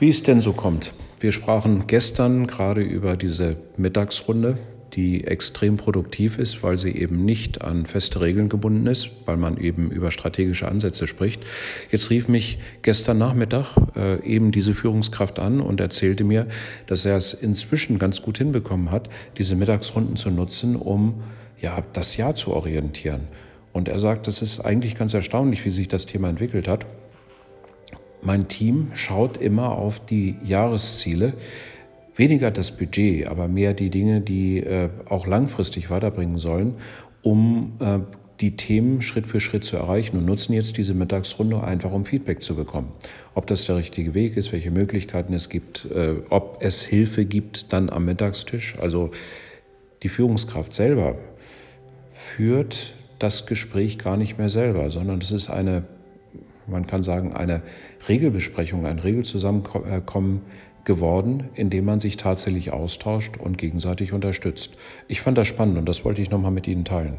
Wie es denn so kommt. Wir sprachen gestern gerade über diese Mittagsrunde, die extrem produktiv ist, weil sie eben nicht an feste Regeln gebunden ist, weil man eben über strategische Ansätze spricht. Jetzt rief mich gestern Nachmittag äh, eben diese Führungskraft an und erzählte mir, dass er es inzwischen ganz gut hinbekommen hat, diese Mittagsrunden zu nutzen, um ja, das Jahr zu orientieren. Und er sagt, das ist eigentlich ganz erstaunlich, wie sich das Thema entwickelt hat mein Team schaut immer auf die Jahresziele, weniger das Budget, aber mehr die Dinge, die äh, auch langfristig weiterbringen sollen, um äh, die Themen Schritt für Schritt zu erreichen und nutzen jetzt diese Mittagsrunde einfach, um Feedback zu bekommen. Ob das der richtige Weg ist, welche Möglichkeiten es gibt, äh, ob es Hilfe gibt dann am Mittagstisch. Also die Führungskraft selber führt das Gespräch gar nicht mehr selber, sondern es ist eine man kann sagen, eine Regelbesprechung, ein Regelzusammenkommen geworden, in dem man sich tatsächlich austauscht und gegenseitig unterstützt. Ich fand das spannend und das wollte ich nochmal mit Ihnen teilen.